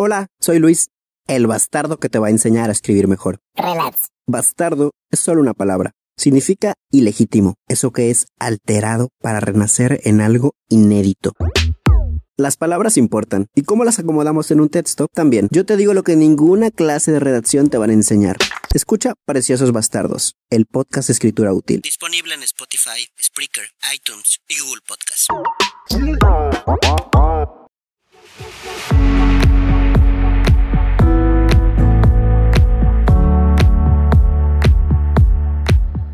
Hola, soy Luis, el bastardo que te va a enseñar a escribir mejor. Relax. Bastardo es solo una palabra. Significa ilegítimo, eso que es alterado para renacer en algo inédito. Las palabras importan y cómo las acomodamos en un texto también. Yo te digo lo que ninguna clase de redacción te van a enseñar. Escucha Preciosos Bastardos, el podcast de escritura útil. Disponible en Spotify, Spreaker, iTunes y Google Podcast.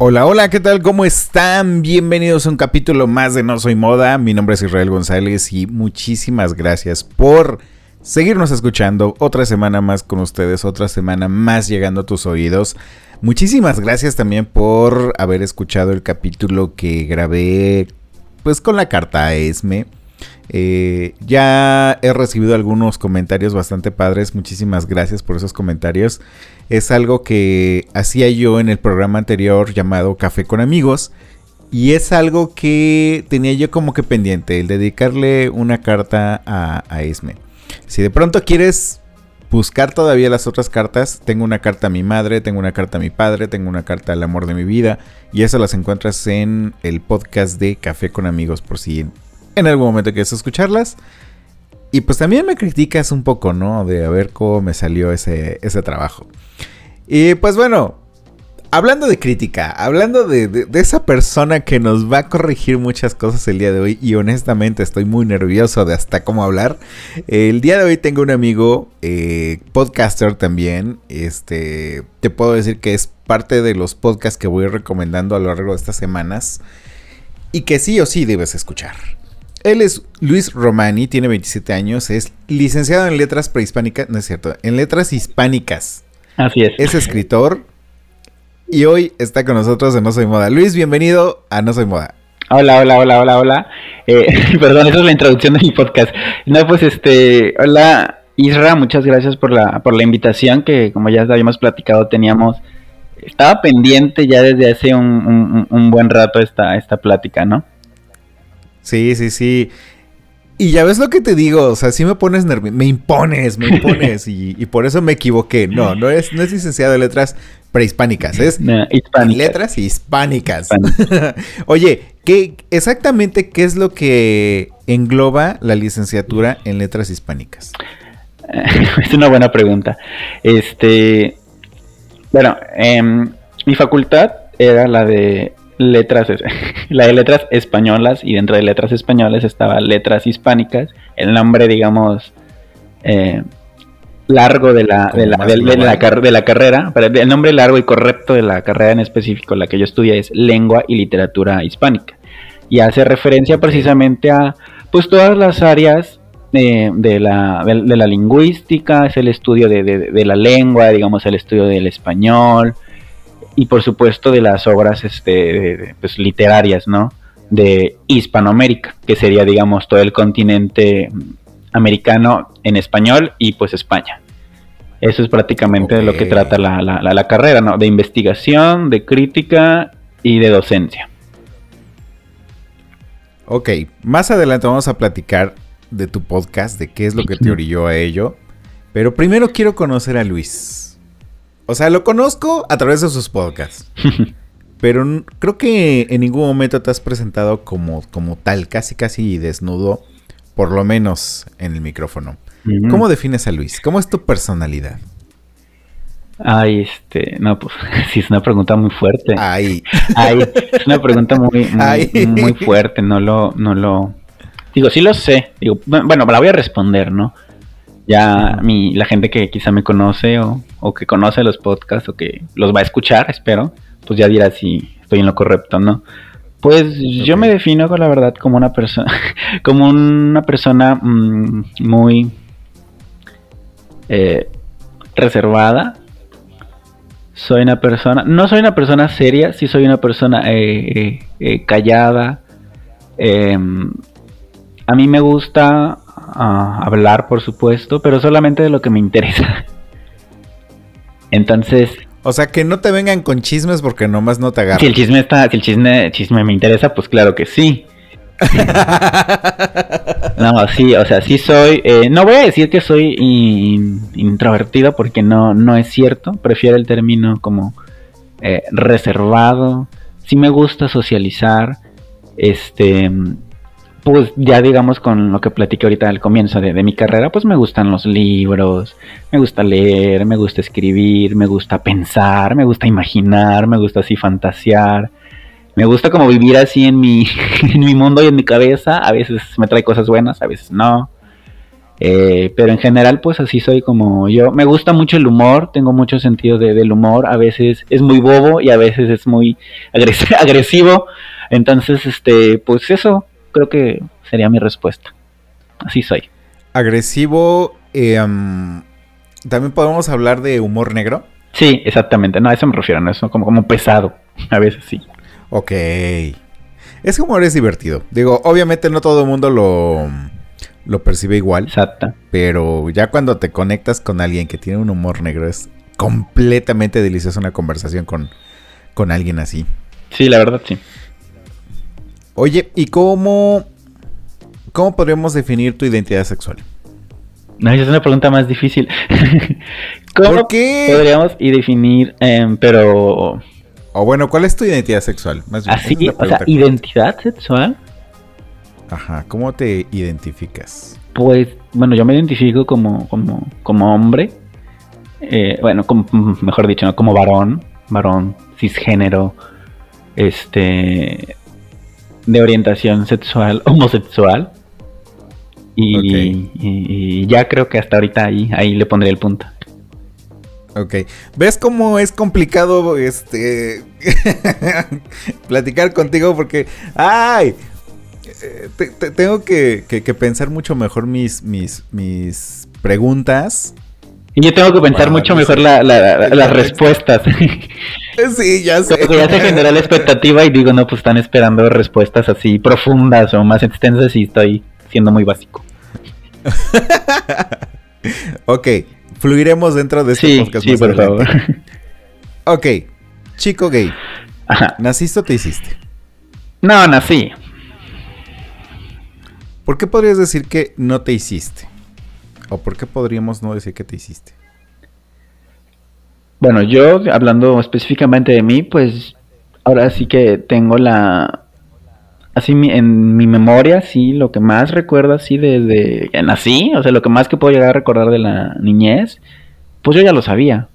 Hola, hola, ¿qué tal? ¿Cómo están? Bienvenidos a un capítulo más de No Soy Moda. Mi nombre es Israel González y muchísimas gracias por seguirnos escuchando otra semana más con ustedes, otra semana más llegando a tus oídos. Muchísimas gracias también por haber escuchado el capítulo que grabé pues con la carta a Esme. Eh, ya he recibido algunos comentarios bastante padres. Muchísimas gracias por esos comentarios. Es algo que hacía yo en el programa anterior llamado Café con Amigos. Y es algo que tenía yo como que pendiente, el dedicarle una carta a, a Esme. Si de pronto quieres buscar todavía las otras cartas, tengo una carta a mi madre, tengo una carta a mi padre, tengo una carta al amor de mi vida. Y esas las encuentras en el podcast de Café con Amigos por si en algún momento quieres escucharlas. Y pues también me criticas un poco, ¿no? De a ver cómo me salió ese, ese trabajo. Y pues bueno, hablando de crítica, hablando de, esa persona que nos va a corregir muchas cosas el día de hoy, y honestamente estoy muy nervioso de hasta cómo hablar. El día de hoy tengo un amigo, eh, podcaster también. Este, te puedo decir que es parte de los podcasts que voy recomendando a lo largo de estas semanas y que sí o sí debes escuchar. Él es Luis Romani, tiene 27 años, es licenciado en letras prehispánicas, no es cierto, en letras hispánicas. Así es. Es escritor y hoy está con nosotros en No Soy Moda. Luis, bienvenido a No Soy Moda. Hola, hola, hola, hola, hola. Eh, perdón, esa es la introducción de mi podcast. No, pues este, hola Isra, muchas gracias por la, por la invitación que como ya habíamos platicado teníamos, estaba pendiente ya desde hace un, un- un buen rato esta, esta plática, ¿no? Sí, sí, sí. Y ya ves lo que te digo, o sea, si me pones nervioso, me impones, me impones, y, y por eso me equivoqué. No, no es, no es licenciado en letras prehispánicas, es No, letras hispánicas. Oye, ¿qué, exactamente qué es lo que engloba la licenciatura en letras hispánicas? es una buena pregunta. Este, bueno, em, mi facultad era la de letras, la de letras españolas y dentro de letras españolas estaba letras hispánicas. El nombre, digamos, eh, largo de la, de la, de- de la de la carrera, pero el nombre largo y correcto de la carrera en específico, la que yo estudié es lengua y literatura hispánica. Y hace referencia precisamente a pues todas las áreas eh, de, la, de, la lingüística, es el estudio de la lengua, digamos el estudio del español y por supuesto de las obras este, pues, literarias, ¿no? De Hispanoamérica, que sería digamos todo el continente americano en español y pues España. Eso es prácticamente de lo que trata la, la- la- la carrera, ¿no? De investigación, de crítica y de docencia. Ok, más adelante vamos a platicar de tu podcast, de qué es lo que te orilló a ello. Pero primero quiero conocer a Luis. O sea, lo conozco a través de sus podcasts. pero creo que en ningún momento te has presentado como, como tal, casi casi desnudo, por lo menos en el micrófono. ¿Cómo defines a Luis? ¿Cómo es tu personalidad? Ay, este, no, pues sí es una pregunta muy fuerte. Ahí. Ay, es una pregunta muy, muy, Ay. muy fuerte, no lo, no lo, digo, sí lo sé, digo, bu- bueno, la voy a responder, ¿no? Ya mi, la gente que quizá me conoce o, o que conoce los podcasts o que los va a escuchar, espero, pues ya dirá si estoy en lo correcto, ¿no? Pues yo me defino con la verdad como una persona, como una persona mm, muy eh, reservada. Soy una persona, no soy una persona seria, sí soy una persona eh, eh, eh, callada. Em, a mí me gusta ah, hablar, por supuesto, pero solamente de lo que me interesa. Entonces, O sea, que no te vengan con chismes porque nomás no te si agarran. el chisme está, si el chisme, chisme me interesa, pues claro que sí. No, sí, o sea, sí soy. eh, no voy a decir que soy in- introvertido porque no, no es cierto. Prefiero el término como eh, reservado. Sí me gusta socializar. Este, pues ya digamos con lo que platiqué ahorita al comienzo de, mi carrera, pues me gustan los libros, me gusta leer, me gusta escribir, me gusta pensar, me gusta imaginar, me gusta así fantasear. Me gusta como vivir así en mi, en mi mundo y en mi cabeza. A veces me trae cosas buenas, a veces no. Eh, pero en general, pues así soy como yo. Me gusta mucho el humor, tengo mucho sentido de- del humor. A veces es muy bobo y a veces es muy agres- agresivo. Entonces, este, pues eso creo que sería mi respuesta. Así soy. Agresivo. eh, um, También podemos hablar de humor negro. Sí, exactamente. No, a eso me refiero, no eso como, como pesado. A veces sí. Ok. Ese humor es divertido. Digo, obviamente no todo el mundo lo, lo percibe igual. Exacto. Pero ya cuando te conectas con alguien que tiene un humor negro es completamente deliciosa una conversación con, con alguien así. Sí, la verdad sí. Oye, ¿y cómo, cómo podríamos definir tu identidad sexual? No, esa es una pregunta más difícil. ¿Cómo ¿Por qué? podríamos y definir, em, pero O bueno, ¿cuál es tu identidad sexual? Más bien, así, es o sea, identidad sexual? Ajá, ¿cómo te identificas? Pues, bueno, yo me identifico como, como, como hombre. Eh, bueno, como- mejor dicho, ¿no? como varón, varón cisgénero, este, de orientación sexual, homosexual. Y, Ok. y- y ya creo que hasta ahorita ahí, ahí le pondré el punto. Ok. ¿Ves cómo es complicado este platicar contigo? Porque. ¡Ay! Eh, te- te- tengo que, que- que pensar mucho mejor mis, mis, mis preguntas. Y yo tengo que pensar mucho mejor la- la- el las respuestas. Sí, ya sé. Como que ya se generó la expectativa y digo, no, pues están esperando respuestas así profundas o más extensas y estoy siendo muy básico. ok, fluiremos dentro de este Sí, podcast sí, más por adelante. favor. Ok, chico gay, Ajá. ¿naciste o te hiciste? No, nací. ¿Por qué podrías decir que no te hiciste? ¿O por qué podríamos no decir que te hiciste? Bueno, yo hablando específicamente de mí, pues ahora sí que tengo la... Así en mi memoria, sí, lo que más recuerdo así desde nací, o sea, lo que más que puedo llegar a recordar de la niñez, pues yo ya lo sabía.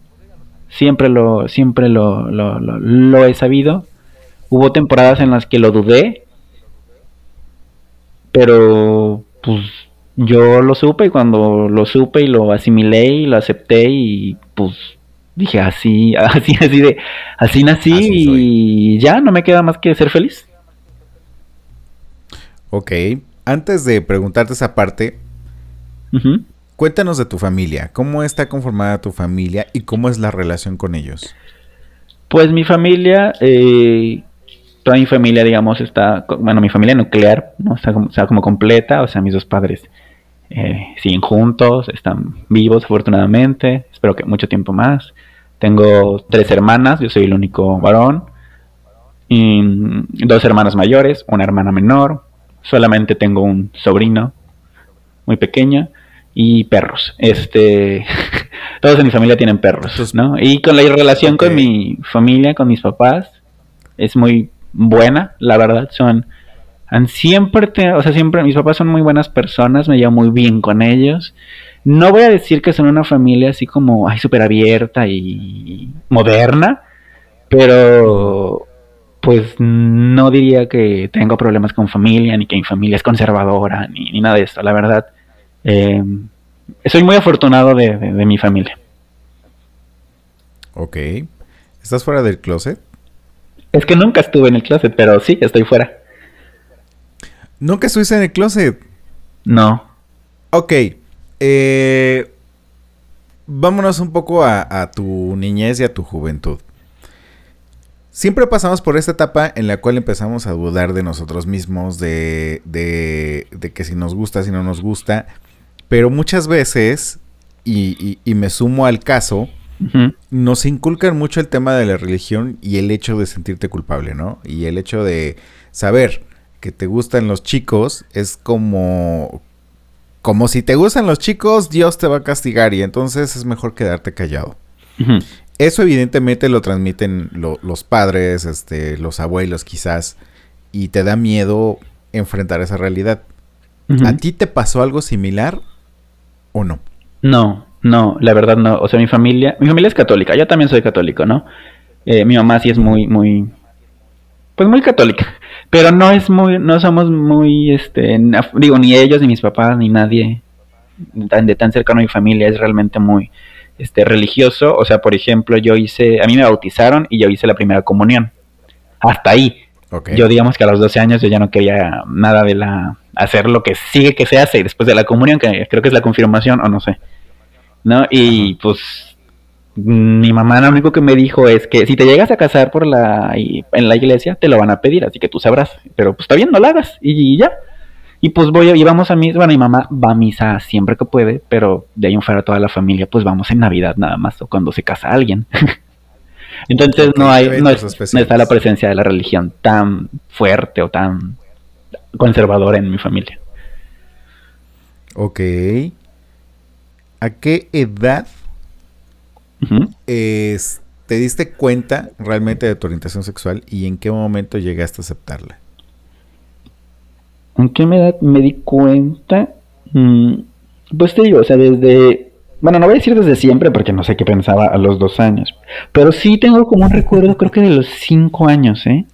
Siempre lo, siempre lo, lo, lo he sabido. Hubo temporadas en las que lo dudé, pero pues yo lo supe y cuando lo supe y lo asimilé y lo acepté y pues dije así, así, así de, así nací Así y ya no me queda más que ser feliz. Ok, antes de preguntarte esa parte, cuéntanos de tu familia. ¿Cómo está conformada tu familia y cómo es la relación con ellos? Pues mi familia, eh, toda mi familia, digamos, está, bueno, mi familia nuclear, ¿no? Está como, está como completa, o sea, mis dos padres eh, siguen juntos, están vivos afortunadamente, espero que mucho tiempo más. Tengo tres hermanas, yo soy el único varón, y dos hermanas mayores, una hermana menor, solamente tengo un sobrino muy pequeño y perros. Este, todos en mi familia tienen perros, ¿no? Y con la relación con mi familia, con mis papás, es muy buena, la verdad. Son, han siempre, te- o sea, siempre, mis papás son muy buenas personas, me llevo muy bien con ellos. No voy a decir que son una familia así como, ay, súper abierta y moderna, pero pues no diría que tengo problemas con familia, ni que mi familia es conservadora, ni, ni nada de esto, la verdad. Eh, soy muy afortunado de, de- de mi familia. Ok. ¿Estás fuera del closet? Es que nunca estuve en el closet, pero sí, estoy fuera. ¿Nunca estuviste en el closet? No. Ok. Eh, vámonos un poco a, a tu niñez y a tu juventud. Siempre pasamos por esta etapa en la cual empezamos a dudar de nosotros mismos, de, de, de que si nos gusta, si no nos gusta. Pero muchas veces, y, y- y me sumo al caso, nos inculcan mucho el tema de la religión y el hecho de sentirte culpable, ¿no? Y el hecho de saber que te gustan los chicos es como como si te gustan los chicos, Dios te va a castigar y entonces es mejor quedarte callado. Eso evidentemente lo transmiten lo- los padres, este, los abuelos quizás, y te da miedo enfrentar esa realidad. ¿A ti te pasó algo similar o no? No, no, la verdad no. O sea, mi familia, mi familia es católica. Yo también soy católico, ¿no? Eh, mi mamá sí es muy, muy, pues muy católica. Pero no es muy, no somos muy, este, digo, ni ellos, ni mis papás, ni nadie tan de tan cercano a mi familia es realmente muy, este, religioso. O sea, por ejemplo, yo hice, a mí me bautizaron y yo hice la primera comunión. Hasta ahí. Ok. Yo digamos que a los 12 años yo ya no quería nada de la hacer lo que sigue que se hace después de la comunión, que creo que es la confirmación o no sé. ¿No? Y pues mi mamá lo único que me dijo es que si te llegas a casar por la en la iglesia te lo van a pedir, así que tú sabrás, pero pues está bien, no lo hagas y, ya. Y pues voy y vamos a misa, bueno, mi mamá va a misa siempre que puede, pero de ahí en fuera toda la familia pues vamos en Navidad nada más o cuando se casa alguien. Entonces no hay, no, es- no está la presencia de la religión tan fuerte o tan conservadora en mi familia. Ok. ¿A qué edad Es- te diste cuenta realmente de tu orientación sexual y en qué momento llegaste a aceptarla? ¿En qué edad me di cuenta? Mm, pues te digo, o sea, desde... Bueno, no voy a decir desde siempre porque no sé qué pensaba a los dos años. Pero sí tengo como un recuerdo, creo que de los cinco años, ¿eh?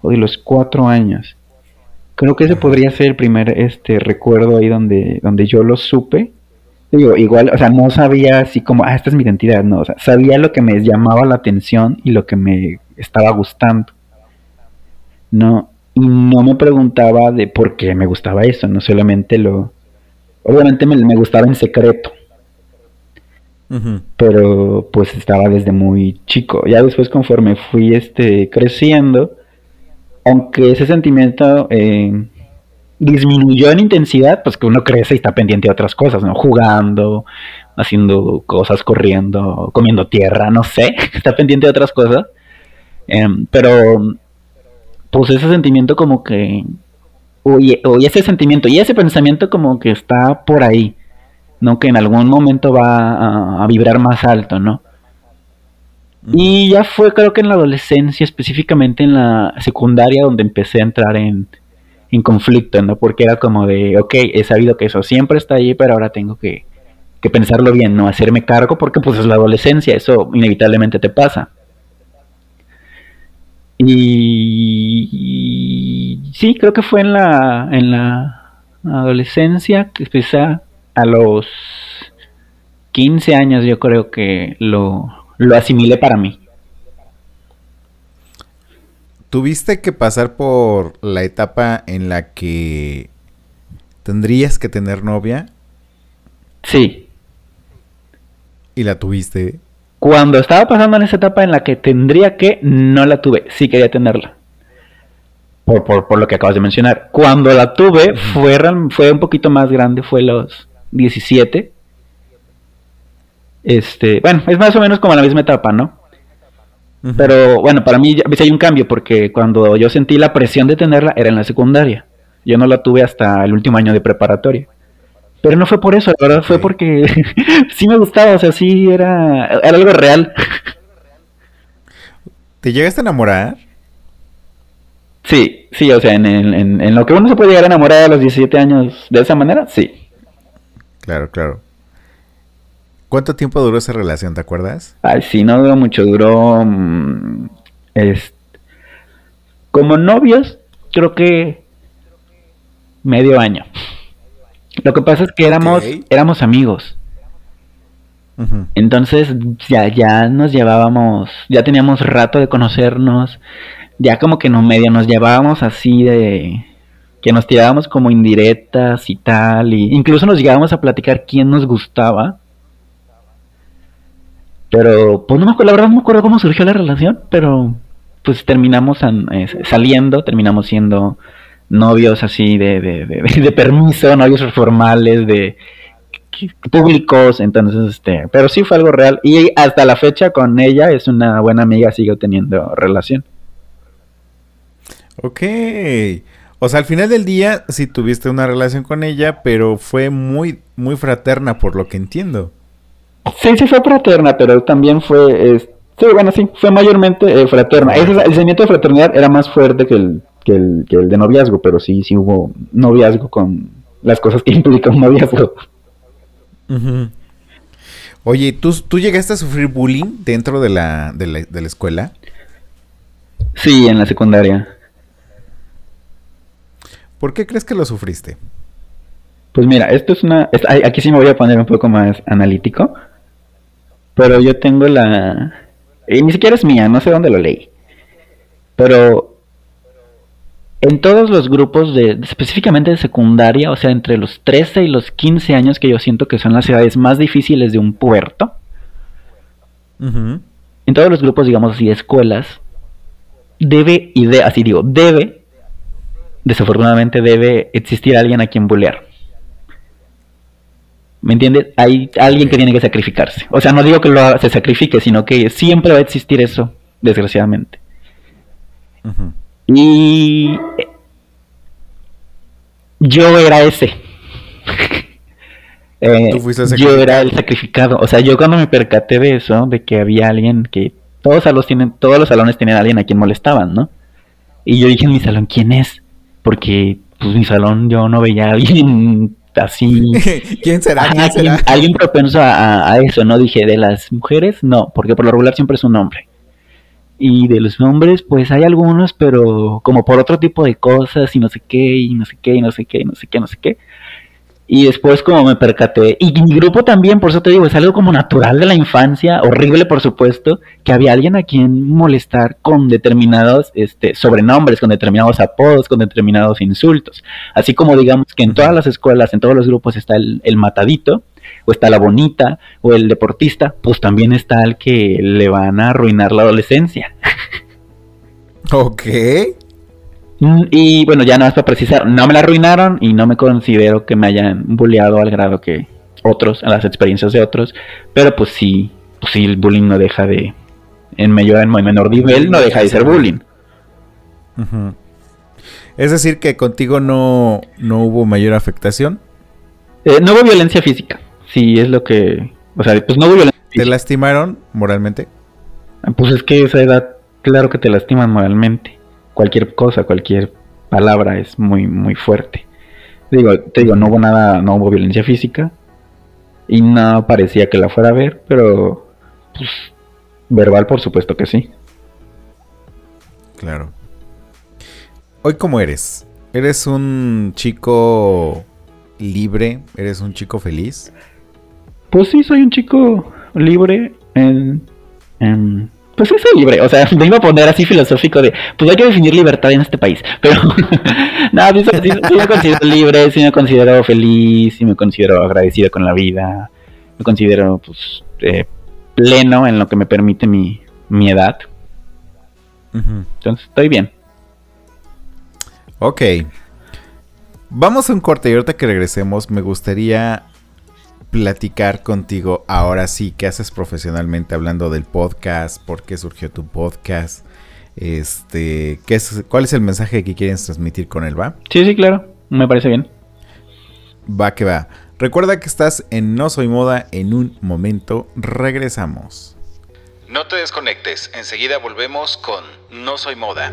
O de los cuatro años. Creo que ese podría ser el primer este recuerdo ahí donde, donde yo lo supe. Digo, igual, o sea, no sabía así como, ah, esta es mi identidad, no, o sea, sabía lo que me llamaba la atención y lo que me estaba gustando. No, y no me preguntaba de por qué me gustaba eso, no solamente lo... Obviamente me, me gustaba en secreto, pero pues estaba desde muy chico. Ya después conforme fui este creciendo, aunque ese sentimiento eh, disminuyó en intensidad, pues que uno crece y está pendiente de otras cosas, ¿no? Jugando, haciendo cosas, corriendo, comiendo tierra, no sé, está pendiente de otras cosas. Em, pero pues ese sentimiento como que o, y, o y ese sentimiento y ese pensamiento como que está por ahí no que en algún momento va a, a vibrar más alto no y ya fue creo que en la adolescencia específicamente en la secundaria donde empecé a entrar en, en conflicto no porque era como de ok he sabido que eso siempre está ahí pero ahora tengo que, que pensarlo bien no hacerme cargo porque pues es la adolescencia eso inevitablemente te pasa. Y, sí, creo que fue en la, en la adolescencia que a, a los 15 años yo creo que lo, lo asimilé para mí. ¿Tuviste que pasar por la etapa en la que tendrías que tener novia Sí, y la tuviste? cuando estaba pasando en esa etapa en la que tendría que, no la tuve, sí quería tenerla. Por, por, por lo que acabas de mencionar. Cuando la tuve, fue, fue un poquito más grande, fue los 17. Este, bueno, es más o menos como la misma etapa, ¿no? Pero bueno, para mí ya hay un cambio porque cuando yo sentí la presión de tenerla era en la secundaria. Yo no la tuve hasta el último año de preparatoria. Pero no fue por eso, la verdad fue porque sí me gustaba, o sea, sí era, era algo real. ¿Te llegaste a enamorar? Sí, sí, o sea, en, el- en, en lo que uno se puede llegar a enamorar a los 17 años de esa manera, sí. Claro, claro. ¿Cuánto tiempo duró esa relación, te acuerdas? Ay, sí, no duró mucho, duró... mm, es- como novios, creo que medio año. Lo que pasa es que éramos, éramos amigos. Entonces ya, ya nos llevábamos, ya teníamos rato de conocernos. ya como que no medio nos llevábamos así de que nos tirábamos como indirectas y tal, y incluso nos llegábamos a platicar quién nos gustaba. Pero, pues no me acuerdo, la verdad no me acuerdo cómo surgió la relación, pero pues terminamos eh, saliendo, terminamos siendo novios así de, de, de, de permiso, novios formales, de públicos, entonces, este, pero sí fue algo real. Y hasta la fecha con ella es una buena amiga, sigo teniendo relación. Ok. O sea, al final del día sí tuviste una relación con ella, pero fue muy, muy fraterna por lo que entiendo. Sí, sí fue fraterna, pero también fue, es- sí, bueno, sí, fue mayormente eh, fraterna. Ese- el sentimiento de fraternidad era más fuerte que el, que el, que el de noviazgo, pero sí, sí hubo noviazgo con las cosas que implica un noviazgo. Oye, ¿tú, ¿tú llegaste a sufrir bullying dentro de la, de la, de la escuela? Sí, en la secundaria. ¿Por qué crees que lo sufriste? Pues mira, esto es una... es- aquí sí me voy a poner un poco más analítico. Pero yo tengo la... y ni siquiera es mía, no sé dónde lo leí. Pero... En todos los grupos de... específicamente de secundaria, o sea, entre los 13 y los 15 años que yo siento que son las edades más difíciles de un puerto. En todos los grupos, digamos así, de escuelas. Debe, y de, así digo, debe... Desafortunadamente debe existir alguien a quien bullear. ¿Me entiendes? Hay alguien que tiene que sacrificarse. O sea, no digo que lo se sacrifique, sino que siempre va a existir eso, desgraciadamente. Y yo era ese. Eh, Tú fuiste yo era el sacrificado. O sea, yo cuando me percaté de eso, de que había alguien que todos salones tienen, todos los salones tienen a alguien a quien molestaban, ¿no? Y yo dije en mi salón, ¿quién es? Porque pues mi salón yo no veía a alguien así. ¿Quién será? Alguien, propenso a, a- a eso, ¿no? Dije, de las mujeres, no, porque por lo regular siempre es un hombre. Y de los hombres, pues hay algunos, pero como por otro tipo de cosas y no sé qué, y no sé qué, y no sé qué, y no sé qué, no sé qué. Y después como me percaté, y mi grupo también, por eso te digo, es algo como natural de la infancia, horrible por supuesto, que había alguien a quien molestar con determinados este, sobrenombres, con determinados apodos, con determinados insultos. Así como digamos que en todas las escuelas, en todos los grupos está el, el matadito, o está la bonita, o el deportista, pues también está el que le van a arruinar la adolescencia. Ok. Y bueno, ya no es para precisar, no me la arruinaron y no me considero que me hayan bulleado al grado que otros, a las experiencias de otros, pero pues sí, pues sí, el bullying no deja de, en mayor, en menor nivel, no deja de ser bullying. Es decir, que contigo no, no hubo mayor afectación. Eh, no hubo violencia física, sí, es lo que, o sea, pues no hubo violencia ¿Te física. lastimaron moralmente? Pues es que esa edad, claro que te lastiman moralmente. Cualquier cosa, cualquier palabra es muy, muy fuerte. Digo, te digo, no hubo nada, no hubo violencia física. Y no parecía que la fuera a ver, pero pues verbal por supuesto que sí. Claro. Hoy cómo eres? ¿Eres un chico libre? ¿Eres un chico feliz? Pues sí, soy un chico libre en... en- pues sí, soy libre. O sea, me iba a poner así filosófico de, pues hay que definir libertad en este país. Pero, no, sí, sí- sí me considero libre, sí me considero feliz, sí me considero agradecido con la vida. Me considero, pues, eh, pleno en lo que me permite mi, mi edad. Entonces, estoy bien. Ok. Vamos a un corte y ahorita que regresemos me gustaría platicar contigo ahora sí qué haces profesionalmente hablando del podcast, por qué surgió tu podcast, este, qué es, cuál es el mensaje que quieres transmitir con él, ¿va? Sí, sí, claro. Me parece bien. Va que va. Recuerda que estás en No Soy Moda en un momento, regresamos. No te desconectes, enseguida volvemos con No Soy Moda.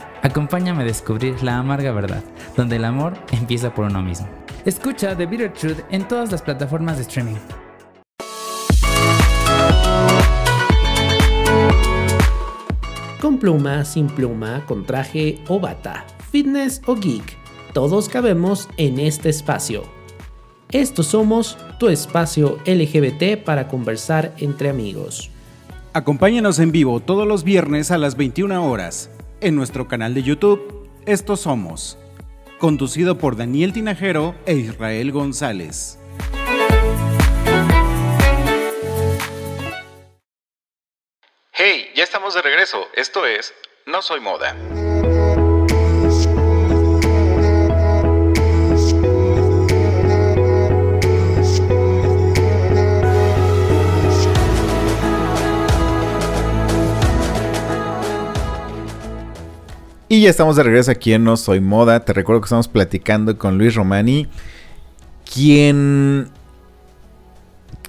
Acompáñame a descubrir la amarga verdad, donde el amor empieza por uno mismo. Escucha The Bitter Truth en todas las plataformas de streaming. Con pluma, sin pluma, con traje o bata, fitness o geek, todos cabemos en este espacio. Estos somos tu espacio LGBT para conversar entre amigos. Acompáñanos en vivo todos los viernes a las 21 horas en nuestro canal de YouTube Estos Somos, conducido por Daniel Tinajero e Israel González. Hey, ya estamos de regreso. Esto es No Soy Moda. Y ya estamos de regreso aquí en No Soy Moda. Te recuerdo que estamos platicando con Luis Romani, quien...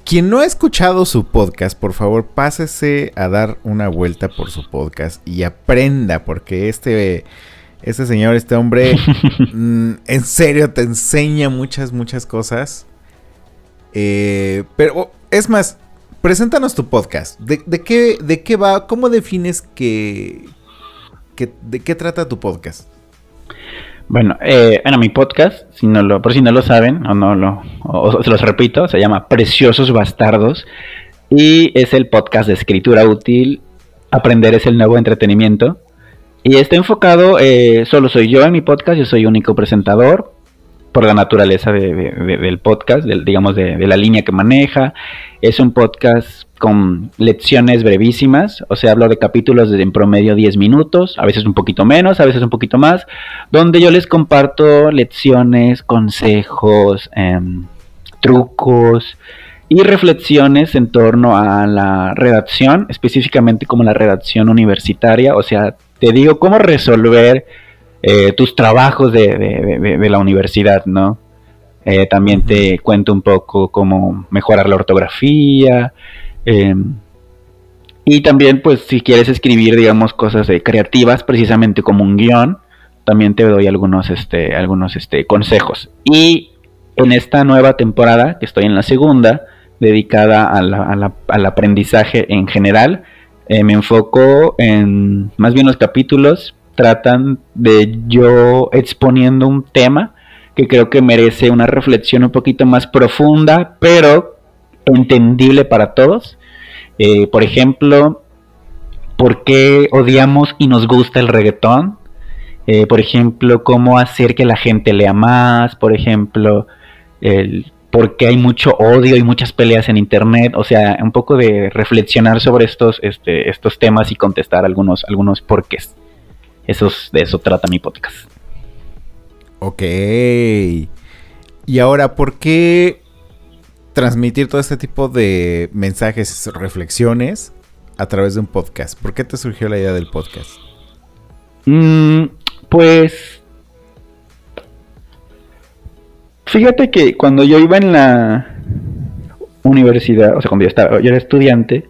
Quien no ha escuchado su podcast, por favor, pásese a dar una vuelta por su podcast y aprenda, porque este, este señor, este hombre, mm, en serio te enseña muchas, muchas cosas. Eh, pero, oh, es más, preséntanos tu podcast. ¿De, de qué, ¿De qué va? ¿Cómo defines que, ¿De qué trata tu podcast? Bueno, eh, bueno, mi podcast, si no lo, por si no lo saben, o no lo, o, o los repito, se llama Preciosos Bastardos y es el podcast de escritura útil. Aprender es el nuevo entretenimiento. Y está enfocado, eh, solo soy yo en mi podcast, yo soy único presentador, por la naturaleza de- de- de- del podcast, digamos de, de la línea que maneja. Es un podcast con lecciones brevísimas, o sea, hablo de capítulos de en promedio 10 minutos, a veces un poquito menos, a veces un poquito más, donde yo les comparto lecciones, consejos, em, trucos y reflexiones en torno a la redacción, específicamente como la redacción universitaria, o sea, te digo cómo resolver eh, tus trabajos de, de- de- de la universidad, ¿no? Eh, también te cuento un poco cómo mejorar la ortografía. em, y también, pues, si quieres escribir, digamos, cosas eh, creativas, precisamente como un guion, también te doy algunos, este, algunos, este, consejos. Y en esta nueva temporada, que estoy en la segunda, dedicada a la- a la- al aprendizaje en general, me enfoco en, más bien los capítulos tratan de yo exponiendo un tema que creo que merece una reflexión un poquito más profunda, pero entendible para todos. Eh, por ejemplo, ¿por qué odiamos y nos gusta el reggaetón? Eh, por ejemplo, cómo hacer que la gente lea más, por ejemplo, el por qué hay mucho odio y muchas peleas en internet, o sea, un poco de reflexionar sobre estos, este, estos temas y contestar algunos, algunos porqués. Esos, de eso trata mi podcast. Ok. Y ahora, ¿por qué transmitir todo este tipo de mensajes, reflexiones a través de un podcast? ¿Por qué te surgió la idea del podcast? Mm, pues. Fíjate que cuando yo iba en la universidad, o sea, cuando yo estaba, yo era estudiante,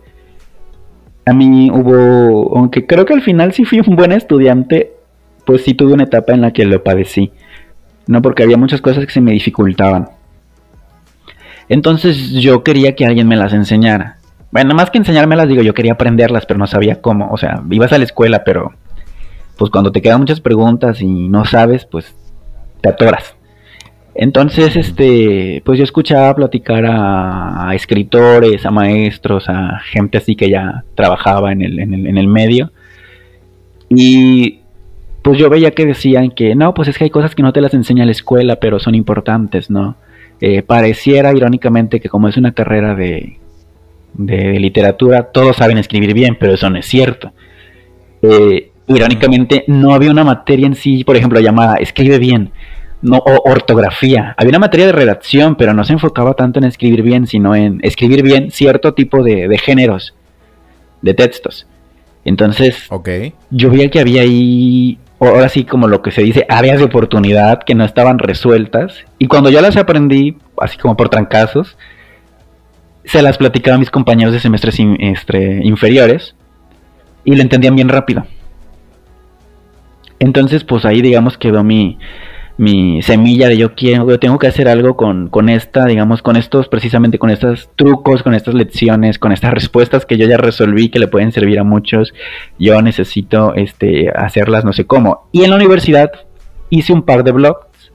a mí hubo, aunque creo que al final sí fui un buen estudiante, pues sí tuve una etapa en la que lo padecí, ¿no? Porque había muchas cosas que se me dificultaban. Entonces yo quería que alguien me las enseñara. Bueno, más que enseñármelas, digo, yo quería aprenderlas, pero no sabía cómo. O sea, ibas a la escuela, pero pues cuando te quedan muchas preguntas y no sabes, pues te atoras. Entonces, este, pues yo escuchaba platicar a, escritores, a maestros, a gente así que ya trabajaba en el, en el, en el medio. Y pues yo veía que decían que no, pues es que hay cosas que no te las enseña la escuela, pero son importantes, ¿no? Eh, pareciera irónicamente que como es una carrera de, de literatura, todos saben escribir bien, pero eso no es cierto. Eh, irónicamente, no había una materia en sí, por ejemplo, llamada escribe bien, no, o ortografía. Había una materia de redacción, pero no se enfocaba tanto en escribir bien, sino en escribir bien cierto tipo de, de géneros, de textos. Entonces, Ok. yo veía que había ahí ahora sí como lo que se dice, áreas de oportunidad que no estaban resueltas. Y cuando yo las aprendí, así como por trancazos, se las platicaba a mis compañeros de semestres este, inferiores y lo entendían bien rápido. Entonces, pues ahí digamos quedó mi, mi semilla de yo quiero, yo tengo que hacer algo con, con esta, digamos, con estos, precisamente con estos trucos, con estas lecciones, con estas respuestas que yo ya resolví que le pueden servir a muchos. Yo necesito este, hacerlas no sé cómo. Y en la universidad hice un par de blogs,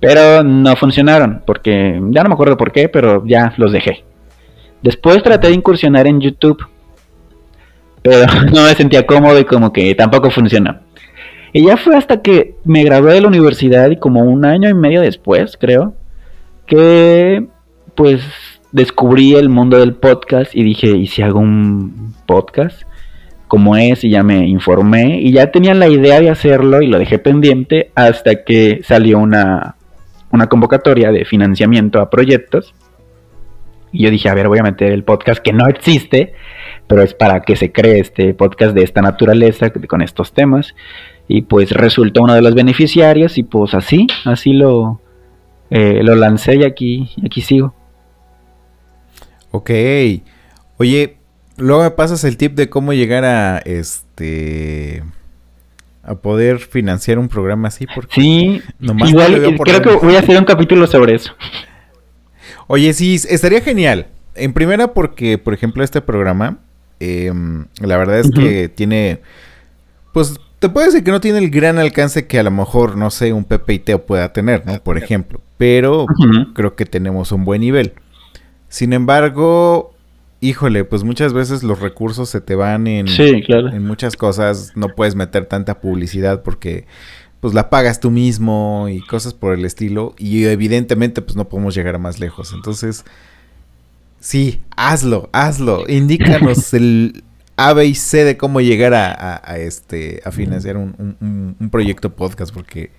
pero no funcionaron, porque ya no me acuerdo por qué, pero ya los dejé. Después traté de incursionar en YouTube, pero no me sentía cómodo y como que tampoco funcionó. Y ya fue hasta que me gradué de la universidad y como un año y medio después, creo, que pues descubrí el mundo del podcast y dije, ¿y si hago un podcast? Como es, y ya me informé y ya tenía la idea de hacerlo y lo dejé pendiente hasta que salió una, una convocatoria de financiamiento a proyectos. Y yo dije, a ver, voy a meter el podcast que no existe, pero es para que se cree este podcast de esta naturaleza, con estos temas y pues resultó una de las beneficiarias y pues así, así lo, eh, lo lancé y aquí, aquí sigo. Ok. Oye, luego me pasas el tip de cómo llegar a este a poder financiar un programa así porque sí igual creo que voy a hacer un capítulo sobre eso oye sí estaría genial en primera porque por ejemplo este programa em, la verdad es que tiene pues te puede decir que no tiene el gran alcance que a lo mejor, no sé, un Pepe y Teo pueda tener, ¿no? Por ejemplo. Pero creo que tenemos un buen nivel. Sin embargo, híjole, pues muchas veces los recursos se te van en, en muchas cosas. No puedes meter tanta publicidad porque pues la pagas tú mismo y cosas por el estilo. Y evidentemente pues no podemos llegar a más lejos. Entonces, sí, hazlo, hazlo. Indícanos el, a, B y C de cómo llegar a, este, a financiar un, proyecto podcast, porque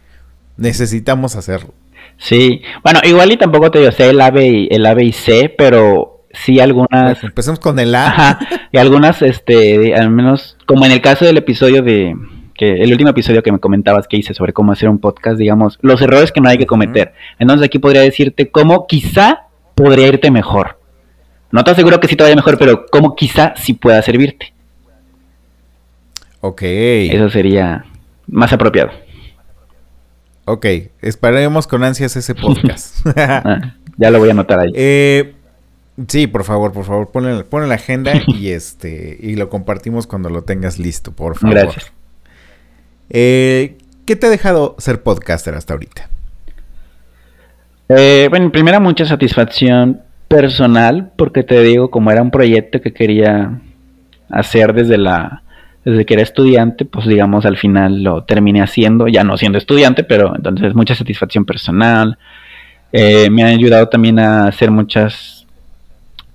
necesitamos hacerlo. Sí, bueno, igual y tampoco te digo, sé el A, B y, el A, B y C, pero sí algunas... empecemos con el A. y algunas, este, al menos, como en el caso del episodio de... Que el último episodio que me comentabas que hice sobre cómo hacer un podcast, digamos, los errores que no hay que cometer. Entonces aquí podría decirte cómo quizá podría irte mejor. No te aseguro que sí te vaya mejor, pero como quizá sí pueda servirte. Ok. Eso sería más apropiado. Ok, esperaremos con ansias ese podcast. Ah, ya lo voy a anotar ahí. Eh, sí, por favor, por favor, ponle, la agenda y este y lo compartimos cuando lo tengas listo, por favor. Gracias. Eh, ¿Qué te ha dejado ser podcaster hasta ahorita? Eh, bueno, primero mucha satisfacción personal, porque te digo, como era un proyecto que quería hacer desde la desde que era estudiante, pues digamos al final lo terminé haciendo, ya no siendo estudiante, pero entonces mucha satisfacción personal. Eh, me ha ayudado también a hacer muchas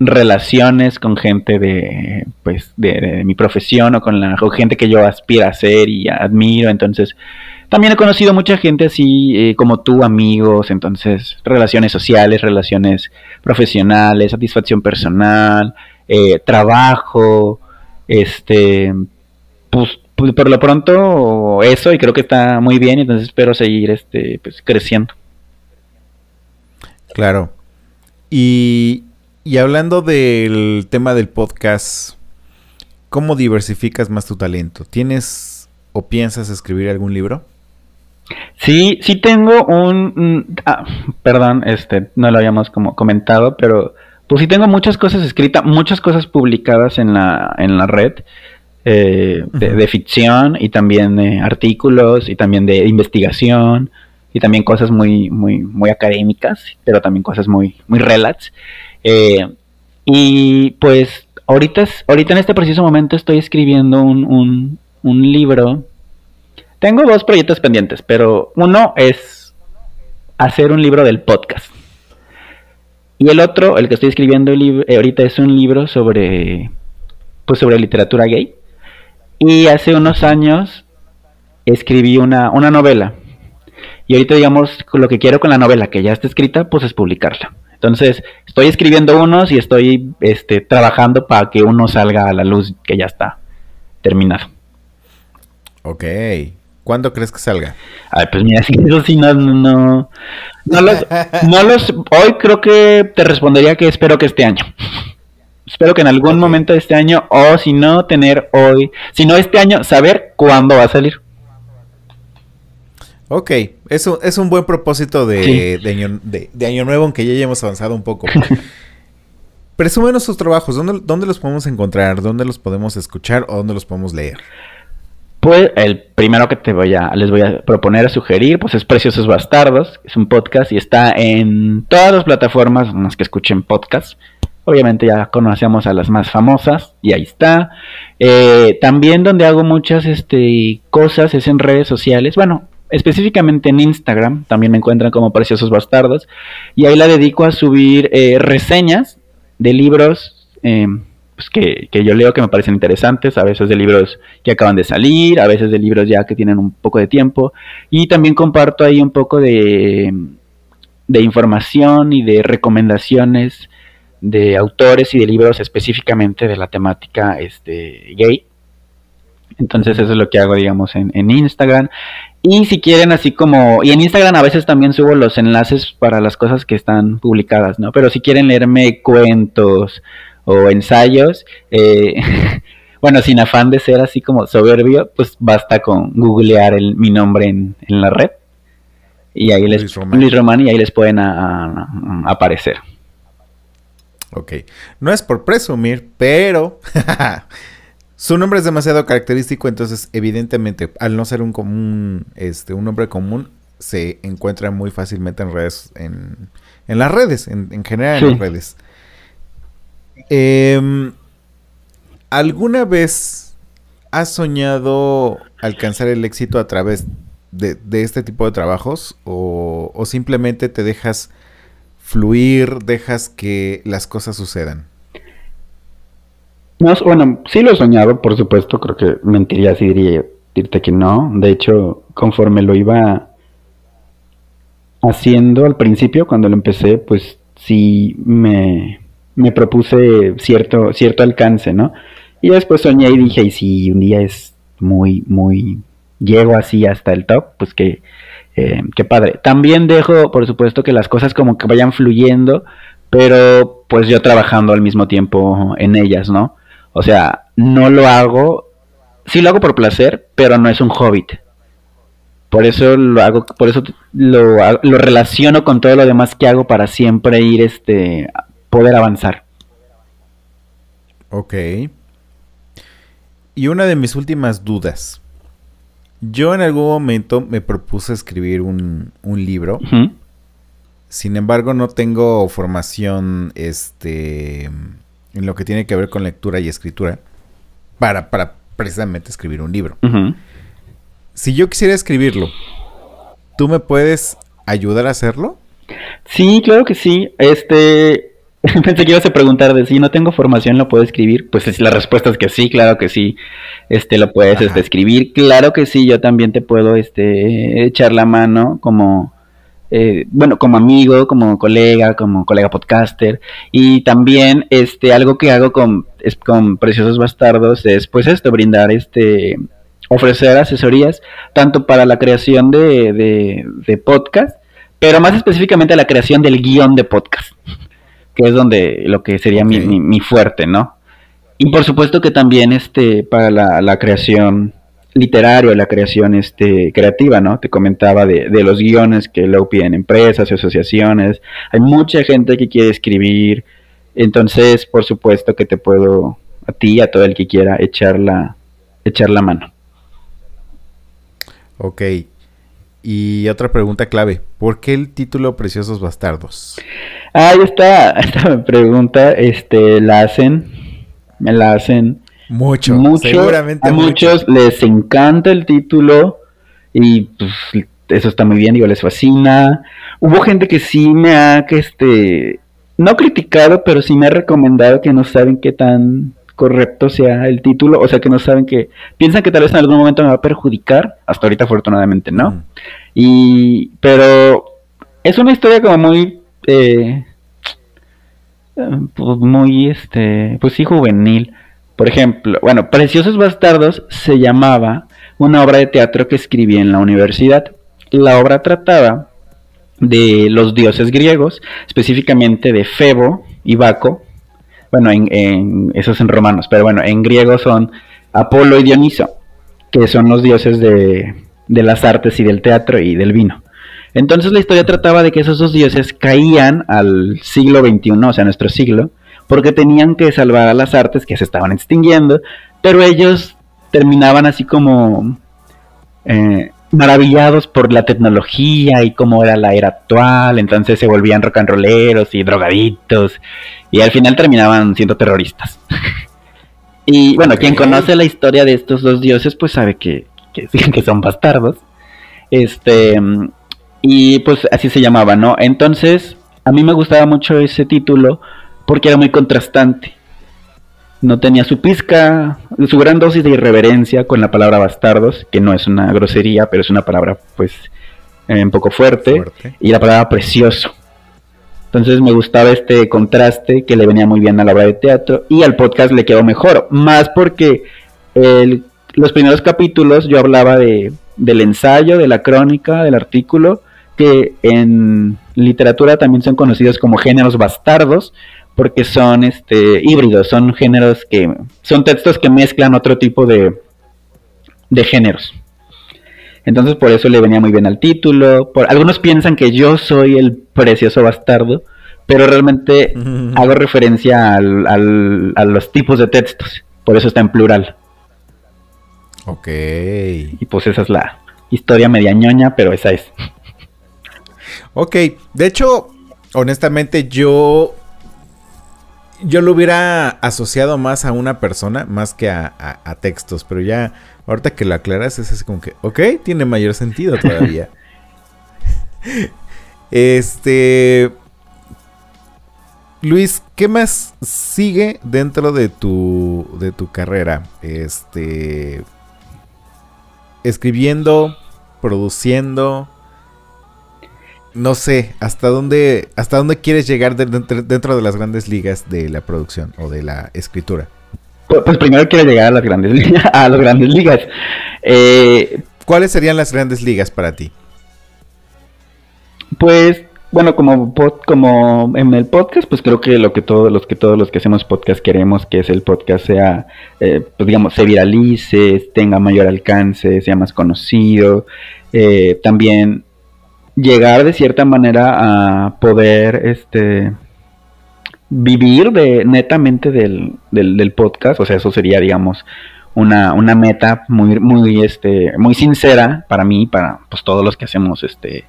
relaciones con gente de pues de, mi profesión o con la gente que yo aspiro a ser y admiro entonces también he conocido mucha gente así eh, como tú, amigos, entonces relaciones sociales, relaciones profesionales, satisfacción personal, eh, trabajo, este, pues, pues, por lo pronto eso y creo que está muy bien, entonces espero seguir este, pues, creciendo. Claro. Y, y hablando del tema del podcast, ¿cómo diversificas más tu talento? ¿Tienes o piensas escribir algún libro? Sí, sí tengo un... Ah, perdón, este, no lo habíamos como comentado, pero pues sí tengo muchas cosas escritas, muchas cosas publicadas en la, en la red eh, de, ficción y también de artículos y también de investigación y también cosas muy, muy, muy académicas, pero también cosas muy, muy relats. Eh, y pues ahorita, ahorita en este preciso momento estoy escribiendo un, un, un libro tengo dos proyectos pendientes, pero uno es hacer un libro del podcast. Y el otro, el que estoy escribiendo eh, ahorita, es un libro sobre, pues sobre literatura gay. Y hace unos años escribí una, una novela. Y ahorita, digamos, lo que quiero con la novela que ya está escrita, pues es publicarla. Entonces, estoy escribiendo unos y estoy este, trabajando para que uno salga a la luz que ya está terminado. Ok. ¿Cuándo crees que salga? Ay, pues mira, si eso sí no, no, no, no los, no los, hoy creo que te respondería que espero que este año. Espero que en algún momento de este año, o si no, tener hoy, si no este año, saber cuándo va a salir. Ok, eso es un buen propósito de, Sí. de año, de- de año nuevo, aunque ya hayamos avanzado un poco. Presúmenos sus trabajos, ¿dónde, ¿dónde los podemos encontrar? ¿Dónde los podemos escuchar o dónde los podemos leer? Pues el primero que te voy a, les voy a proponer, a sugerir, pues es Preciosos Bastardos, es un podcast y está en todas las plataformas en las que escuchen podcast. Obviamente ya conocemos a las más famosas y ahí está. Eh, también donde hago muchas este, cosas es en redes sociales. Bueno, específicamente en Instagram, también me encuentran como Preciosos Bastardos. Y ahí la dedico a subir eh, reseñas de libros eh, pues que, que yo leo que me parecen interesantes, a veces de libros que acaban de salir, a veces de libros ya que tienen un poco de tiempo. Y también comparto ahí un poco de, de información y de recomendaciones de autores y de libros específicamente de la temática este, gay. Entonces eso es lo que hago, digamos, en, en Instagram. Y si quieren así como... Y en Instagram a veces también subo los enlaces para las cosas que están publicadas, ¿no? Pero si quieren leerme cuentos o ensayos, eh, bueno, sin afán de ser así como soberbio, pues basta con googlear el, mi nombre en, en la red. Y ahí les... Luis Román. Luis Román, y ahí les pueden a- a- a aparecer. Ok. No es por presumir, pero su nombre es demasiado característico, entonces evidentemente, al no ser un común, este, un nombre común, se encuentra muy fácilmente en redes, en, en las redes, en, en general en las redes. Em, ¿Alguna vez has soñado alcanzar el éxito a través de, de este tipo de trabajos? O, o simplemente te dejas fluir, dejas que las cosas sucedan? No, bueno, sí lo he soñado, por supuesto, creo que mentiría si diría decirte que no. De hecho, conforme lo iba haciendo al principio, cuando lo empecé, pues sí me, me propuse cierto, cierto alcance, ¿no? Y después soñé y dije, y si un día es muy, muy, llego así hasta el top, pues que, eh, qué padre. También dejo, por supuesto, que las cosas como que vayan fluyendo, pero pues yo trabajando al mismo tiempo en ellas, ¿no? O sea, no lo hago, sí lo hago por placer, pero no es un hobbit. Por eso lo hago, por eso lo, lo relaciono con todo lo demás que hago para siempre ir, este, poder avanzar. Ok. Y una de mis últimas dudas. Yo en algún momento me propuse escribir un, un libro. Sin embargo, no tengo formación este, en lo que tiene que ver con lectura y escritura para, para precisamente escribir un libro. Si yo quisiera escribirlo, ¿tú me puedes ayudar a hacerlo? Sí, claro que sí. Este, pensé que ibas a preguntar de si no tengo formación, ¿lo puedo escribir? Pues es- la respuesta es que sí, claro que sí. Este, lo puedes este, escribir. Claro que sí, yo también te puedo este, echar la mano como, eh, bueno, como amigo, como colega, como colega podcaster. Y también, este, algo que hago con, es, con Preciosos Bastardos es, pues esto, brindar, este, ofrecer asesorías, tanto para la creación de, de, de podcast, pero más específicamente la creación del guion de podcast, que es donde lo que sería mi, mi, mi fuerte, ¿no? Y por supuesto que también este para la, la creación literaria, la creación este creativa, ¿no? Te comentaba de, de los guiones que luego piden empresas y asociaciones. Hay mucha gente que quiere escribir. Entonces, por supuesto que te puedo a ti, a todo el que quiera echar la echar la mano. Ok. Y otra pregunta clave. ¿Por qué el título Preciosos Bastardos? Ahí está, esta pregunta, este, la hacen, me la hacen Mucho. mucho, seguramente a mucho. muchos les encanta el título y pues eso está muy bien, digo, les fascina. Hubo gente que sí me ha, que este, no criticado, pero sí me ha recomendado que no saben qué tan correcto sea el título, o sea que no saben que, piensan que tal vez en algún momento me va a perjudicar, hasta ahorita afortunadamente no. Mm. Y, pero es una historia como muy, eh, pues muy, este, pues sí, juvenil. Por ejemplo, bueno, Preciosos Bastardos se llamaba una obra de teatro que escribí en la universidad. La obra trataba de los dioses griegos, específicamente de Febo y Baco. Bueno, en, en, eso es en romanos, pero bueno, en griego son Apolo y Dioniso, que son los dioses de, de las artes y del teatro y del vino. Entonces la historia trataba de que esos dos dioses caían al siglo XXI, o sea, nuestro siglo, porque tenían que salvar a las artes que se estaban extinguiendo, pero ellos terminaban así como eh, maravillados por la tecnología y cómo era la era actual, entonces se volvían rock and rolleros y drogaditos, y al final terminaban siendo terroristas. y bueno, quien conoce la historia de estos dos dioses, pues sabe que, que, que son bastardos. Este, y pues así se llamaba, ¿no? Entonces, a mí me gustaba mucho ese título porque era muy contrastante. No tenía su pizca, su gran dosis de irreverencia con la palabra bastardos, que no es una grosería, pero es una palabra pues un poco fuerte, fuerte, y la palabra precioso. Entonces me gustaba este contraste que le venía muy bien a la obra de teatro y al podcast le quedó mejor, más porque el, los primeros capítulos yo hablaba de, del ensayo, de la crónica, del artículo, que en literatura también son conocidos como géneros bastardos, porque son este híbridos, son géneros que son textos que mezclan otro tipo de, de géneros. Entonces por eso le venía muy bien al título. Por, algunos piensan que yo soy el precioso bastardo, pero realmente hago referencia al, al, a los tipos de textos. Por eso está en plural. Ok. Y pues esa es la historia media ñoña, pero esa es. Ok, de hecho, honestamente yo yo lo hubiera asociado más a una persona más que a, a, a, textos, pero ya ahorita que lo aclaras es así como que, ok, tiene mayor sentido todavía. este... Luis, ¿qué más sigue dentro de tu, de tu carrera? Este... Escribiendo, produciendo, no sé, hasta dónde, hasta dónde quieres llegar de, de, dentro de las grandes ligas de la producción o de la escritura. Pues, pues primero quiero llegar a las grandes ligas. A las grandes ligas. Eh, ¿Cuáles serían las grandes ligas para ti? Pues bueno, como como en el podcast, pues creo que lo que todos los que todos los que hacemos podcast queremos que es el podcast sea, eh, pues digamos, se viralice, tenga mayor alcance, sea más conocido. Eh, también llegar de cierta manera a poder este vivir de netamente del, del, del, podcast, o sea, eso sería, digamos, una, una meta muy, muy, este, muy sincera para mí, para pues todos los que hacemos este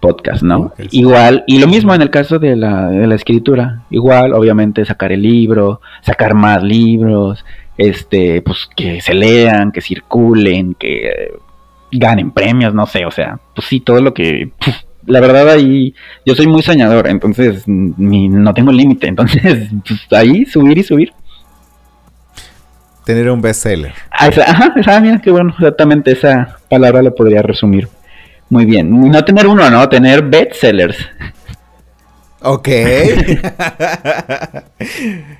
podcast, ¿no? Okay. Igual, y lo mismo en el caso de la, de la escritura, igual, obviamente, sacar el libro, sacar más libros, este, pues que se lean, que circulen, que ganen premios, no sé, o sea, pues sí, todo lo que... Puf, la verdad ahí yo soy muy soñador, entonces ni, no tengo límite, entonces pues, ahí subir y subir. Tener un bestseller. Ah, esa, ajá, esa, mira, qué bueno, exactamente esa palabra lo podría resumir muy bien. No tener uno, no, tener bestsellers. Ok.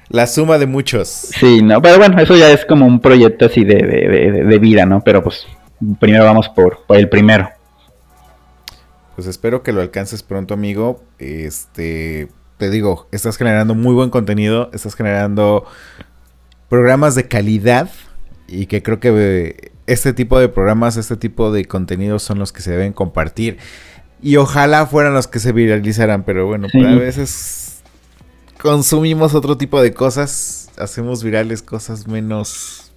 La suma de muchos. Sí, no, pero bueno, eso ya es como un proyecto así de, de, de, de vida, ¿no? Pero pues primero vamos por, por, el primero. Pues espero que lo alcances pronto, amigo. Este, te digo, estás generando muy buen contenido, estás generando programas de calidad y que creo que este tipo de programas, este tipo de contenidos son los que se deben compartir. Y ojalá fueran los que se viralizaran, pero bueno, sí. a veces consumimos otro tipo de cosas, hacemos virales cosas menos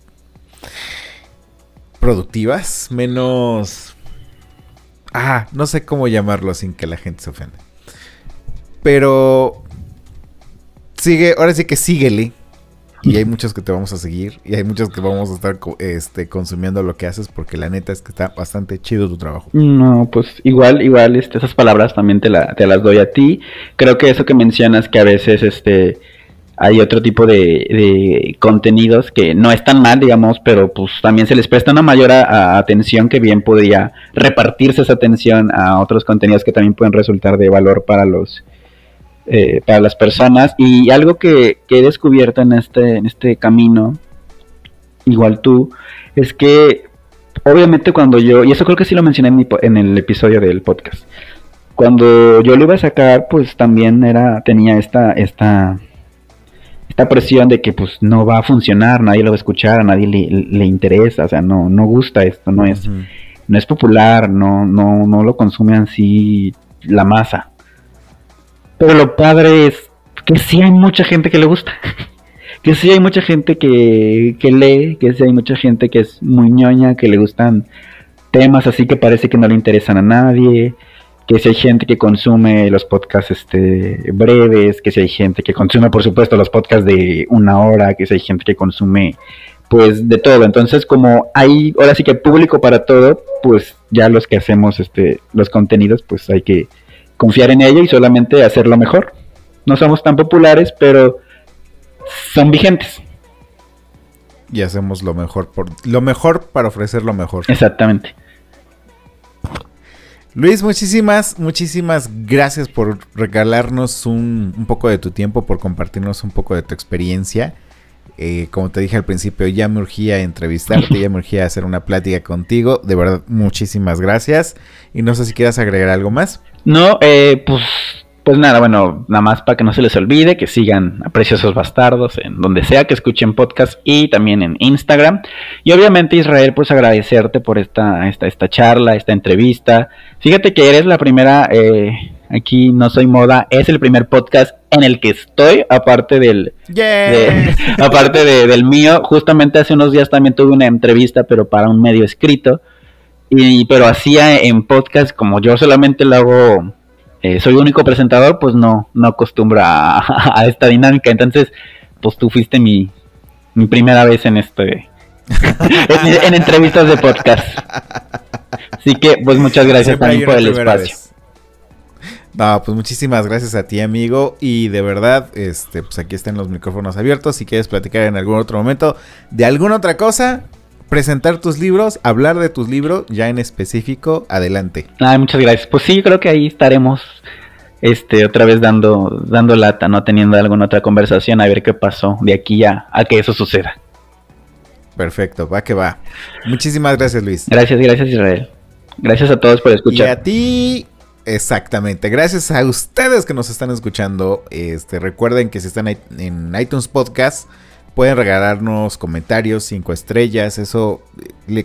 productivas, menos... Ah, no sé cómo llamarlo sin que la gente se ofenda. Pero... Sigue, ahora sí que síguele. Y hay muchos que te vamos a seguir. Y hay muchos que vamos a estar este, consumiendo lo que haces. Porque la neta es que está bastante chido tu trabajo. No, pues igual, igual, este, esas palabras también te, te las doy a ti. Creo que eso que mencionas que a veces este hay otro tipo de, contenidos que no están mal, digamos, pero pues también se les presta una mayor a, atención que bien podría repartirse esa atención a otros contenidos que también pueden resultar de valor para los eh, para las personas. Y algo que, he descubierto en este en este camino igual tú es que obviamente cuando yo, y eso creo que sí lo mencioné en, mi en el episodio del podcast, cuando yo lo iba a sacar, pues también era, tenía esta, esta, esta presión de que pues no va a funcionar, nadie lo va a escuchar, a nadie le, le interesa, o sea, no, no gusta esto, no es, no es popular, no, no, no lo consume así la masa. Pero lo padre es que sí hay mucha gente que le gusta. que sí hay mucha gente que, que lee, que sí hay mucha gente que es muy ñoña, que le gustan temas así que parece que no le interesan a nadie, que si hay gente que consume los podcasts este, breves, que si hay gente que consume por supuesto los podcasts de una hora, que si hay gente que consume pues de todo. Entonces como hay ahora sí que público para todo, pues ya los que hacemos este, los contenidos pues hay que confiar en ello y solamente hacerlo mejor. No somos tan populares, pero son vigentes. Y hacemos lo mejor por lo mejor para ofrecer lo mejor. Exactamente. Luis, muchísimas, muchísimas gracias por regalarnos un, un poco de tu tiempo, por compartirnos un poco de tu experiencia. Eh, como te dije al principio, ya me urgía entrevistarte, ya me urgía hacer una plática contigo. De verdad, muchísimas gracias. Y no sé si quieras agregar algo más. No, eh, pues, pues nada, bueno, nada más para que no se les olvide que sigan a Preciosos Bastardos en donde sea que escuchen podcast y también en Instagram. Y obviamente Israel, pues agradecerte por esta, esta, esta charla, esta entrevista. Fíjate que eres la primera, eh, aquí no soy moda, es el primer podcast en el que estoy, aparte del, de- aparte de- del mío. Justamente hace unos días también tuve una entrevista, pero para un medio escrito. Y, pero hacía en podcast, como yo solamente lo hago, eh, soy único presentador, pues no, no acostumbro a, a esta dinámica. Entonces, pues tú fuiste mi, mi primera vez en este, en, en entrevistas de podcast. Así que, pues muchas gracias Siempre también por el espacio. vez. No, pues muchísimas gracias a ti, amigo. Y de verdad, este, pues aquí están los micrófonos abiertos. Si quieres platicar en algún otro momento de alguna otra cosa, presentar tus libros, hablar de tus libros, ya en específico, adelante. Ay, muchas gracias. Pues sí, creo que ahí estaremos este otra vez dando dando lata, no teniendo alguna otra conversación a ver qué pasó de aquí a, a que eso suceda. Perfecto, va que va. Muchísimas gracias, Luis. Gracias, gracias Israel. Gracias a todos por Y escuchar. a ti, exactamente. Gracias a ustedes que nos están escuchando. Este, recuerden que si están en iTunes Podcast, pueden regalarnos comentarios, cinco estrellas. Eso,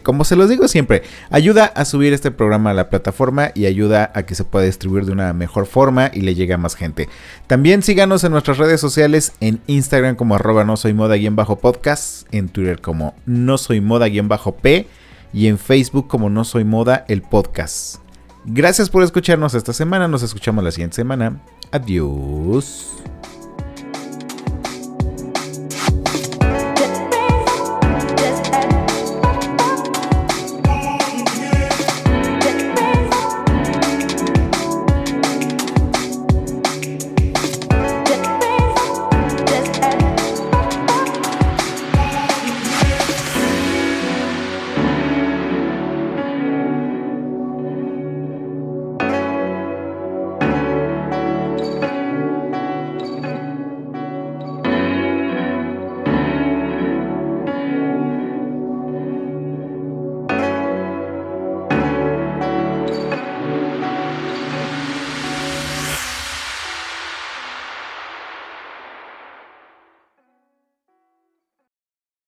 como se los digo siempre, ayuda a subir este programa a la plataforma y ayuda a que se pueda distribuir de una mejor forma y le llegue a más gente. También síganos en nuestras redes sociales, en Instagram como arroba no soy moda bajo podcast, en Twitter como no soy moda bajo p y en Facebook como no soy moda el podcast. Gracias por escucharnos esta semana, nos escuchamos la siguiente semana. Adiós.